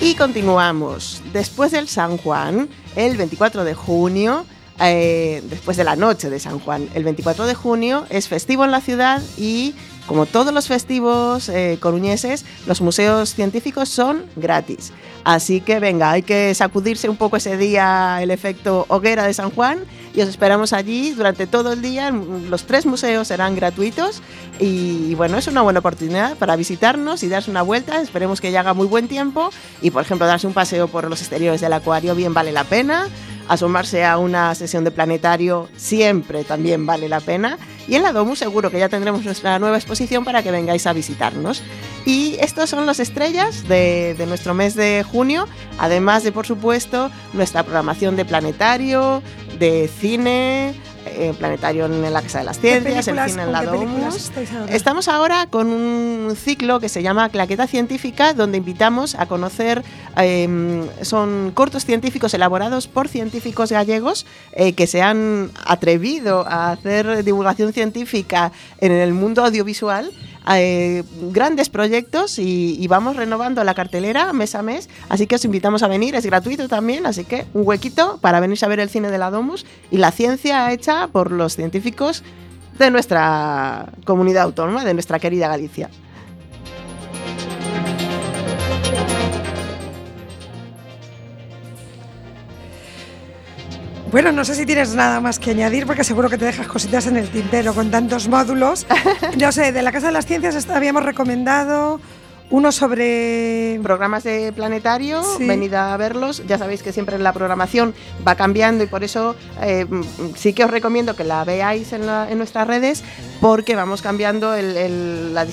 Y continuamos. Después del San Juan, el 24 de junio, eh, después de la noche de San Juan, el 24 de junio es festivo en la ciudad y, como todos los festivos eh, coruñeses, los museos científicos son gratis. Así que venga, hay que sacudirse un poco ese día el efecto hoguera de San Juan y os esperamos allí durante todo el día. Los tres museos serán gratuitos y bueno, es una buena oportunidad para visitarnos y darse una vuelta. Esperemos que ya haga muy buen tiempo y por ejemplo darse un paseo por los exteriores del acuario bien vale la pena. Asomarse a una sesión de planetario siempre también vale la pena. Y en la Domu seguro que ya tendremos nuestra nueva exposición para que vengáis a visitarnos. Y estos son las estrellas de, de nuestro mes de junio, además de, por supuesto, nuestra programación de planetario, de cine, eh, planetario en la Casa de las ¿Qué Ciencias, el cine en la? Estamos ahora con un ciclo que se llama Claqueta Científica, donde invitamos a conocer, eh, son cortos científicos elaborados por científicos gallegos eh, que se han atrevido a hacer divulgación científica en el mundo audiovisual. Eh, grandes proyectos y, y vamos renovando la cartelera mes a mes, así que os invitamos a venir, es gratuito también, así que un huequito para venir a ver el cine de la Domus y la ciencia hecha por los científicos de nuestra comunidad autónoma, de nuestra querida Galicia. Bueno, no sé si tienes nada más que añadir, porque seguro que te dejas cositas en el tintero con tantos módulos. No sé, de la Casa de las Ciencias habíamos recomendado Uno sobre programas de planetario, Sí. venid a verlos. Ya sabéis que siempre la programación va cambiando y por eso eh, sí que os recomiendo que la veáis en, la- en nuestras redes porque vamos cambiando el- el- la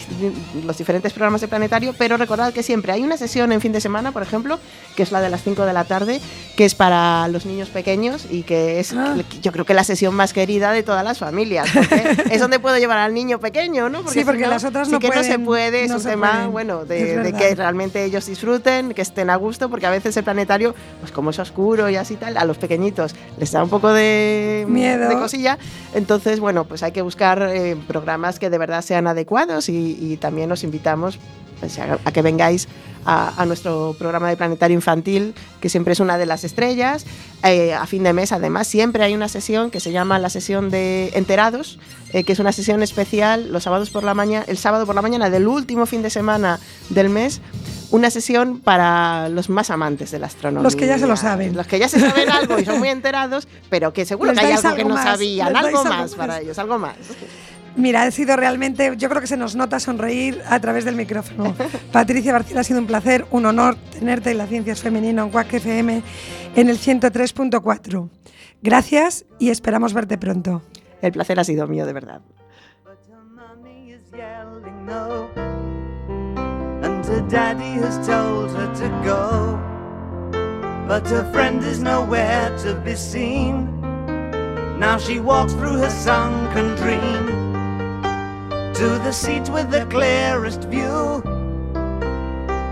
los diferentes programas de planetario, pero recordad que siempre hay una sesión en fin de semana, por ejemplo, que es la de las 5 de la tarde, que es para los niños pequeños y que es Ah. yo creo que la sesión más querida de todas las familias, porque es donde puedo llevar al niño pequeño, ¿no? Sí, si porque no, las otras sí no que no se puede, es no un se tema, pueden. bueno, De, que realmente ellos disfruten, que estén a gusto, porque a veces el planetario, pues como es oscuro y así tal, a los pequeñitos les da un poco de Miedo. de cosilla. Entonces, bueno, pues hay que buscar eh, programas que de verdad sean adecuados y, y también os invitamos pues, a, a que vengáis a, a nuestro programa de planetario infantil, que siempre es una de las estrellas. Eh, a fin de mes, además, siempre hay una sesión que se llama la sesión de enterados, eh, que es una sesión especial los sábados por la mañana, el sábado por la mañana del último fin de semana del mes. Una sesión para los más amantes de la astronomía. Los que ya se lo saben. Los que ya se saben algo y son muy enterados, pero que seguro Les que hay dais algo que algo no más, sabían. Algo algo más más. para ellos, algo más. Mira, ha sido realmente, yo creo que se nos nota sonreír a través del micrófono. Patricia Barcila, ha sido un placer, un honor tenerte en la Ciencias Femenina en Quack FM en el 103.4. Gracias y esperamos verte pronto. El placer ha sido mío, de verdad. But her mommy is yelling no. And her daddy has told her to go. But her friend is nowhere to be seen. Now she walks through her sunken dream to the seat with the clearest view.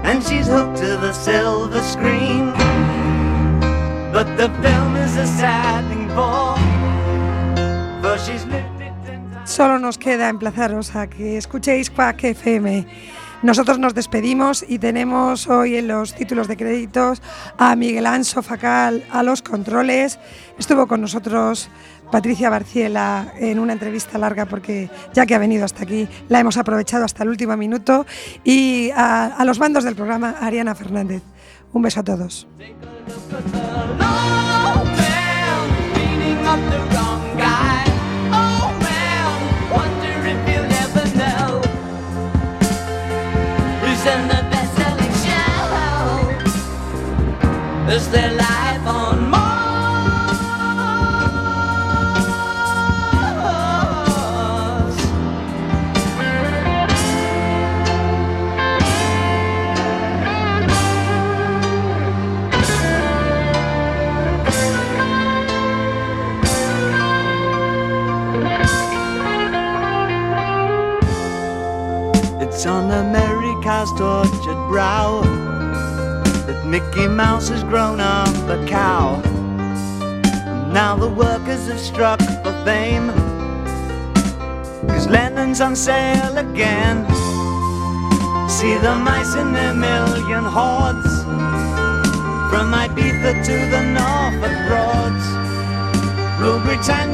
And she's hooked to the silver screen. But the film is a sad thing for. For she's lived it. Solo nos queda emplazaros a que escuchéis Quack FM. Nosotros nos despedimos y tenemos hoy en los títulos de créditos a Miguel Anso Facal a los controles. Estuvo con nosotros Patricia Barciela en una entrevista larga porque ya que ha venido hasta aquí la hemos aprovechado hasta el último minuto. Y a, a los mandos del programa Ariana Fernández. Un beso a todos. in the best-selling show. Is their life on more? on the America's tortured brow that Mickey Mouse has grown up a cow. And now the workers have struck for fame. Cause Lennon's on sale again. See the mice in their million hordes. From Ibiza to the Norfolk Broads. Rule Britannia